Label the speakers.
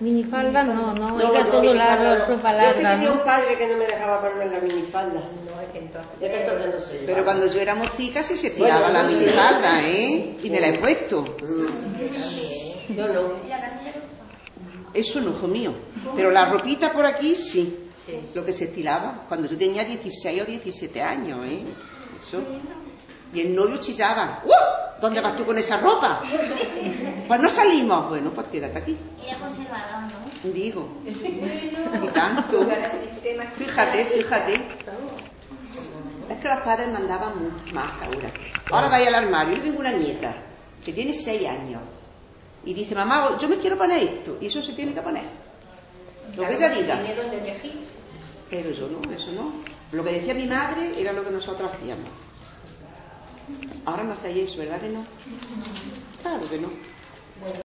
Speaker 1: Minifalda no, no,
Speaker 2: No,
Speaker 1: ella
Speaker 2: no,
Speaker 1: todo largo,
Speaker 2: no.
Speaker 1: ropa
Speaker 2: Yo es que
Speaker 1: larga,
Speaker 2: tenía
Speaker 1: ¿no?
Speaker 2: un padre que no me dejaba ponerme la minifalda.
Speaker 1: No, es que entonces...
Speaker 2: Es que entonces no sé.
Speaker 3: Pero cuando yo era mocica sí se
Speaker 2: Bueno,
Speaker 3: tiraba la
Speaker 2: no
Speaker 3: minifalda, ¿eh? Y me la he puesto.
Speaker 2: Yo no.
Speaker 3: Eso no, hijo mío. Pero la ropita por aquí sí. Lo que se estilaba. Cuando yo tenía 16 o 17 años, ¿eh? Eso. Y el novio chillaba. ¡Uh! ¿Dónde vas tú con esa ropa? Pues no salimos. Bueno, pues quédate aquí.
Speaker 4: Era conservador, ¿no?
Speaker 3: Digo. Y tanto. Fíjate, fíjate. Es que los padres mandaban mucho más ahora. Ahora vaya al armario. Yo tengo una nieta que tiene 6 años. Y dice, mamá, yo me quiero poner esto. Y eso se tiene que poner. Lo que ella diga.
Speaker 1: Tiene donde elegir.
Speaker 3: Pero yo no, eso no. Lo que decía mi madre era lo que nosotros hacíamos. Ahora no hacéis eso, ¿verdad que no? Claro que no.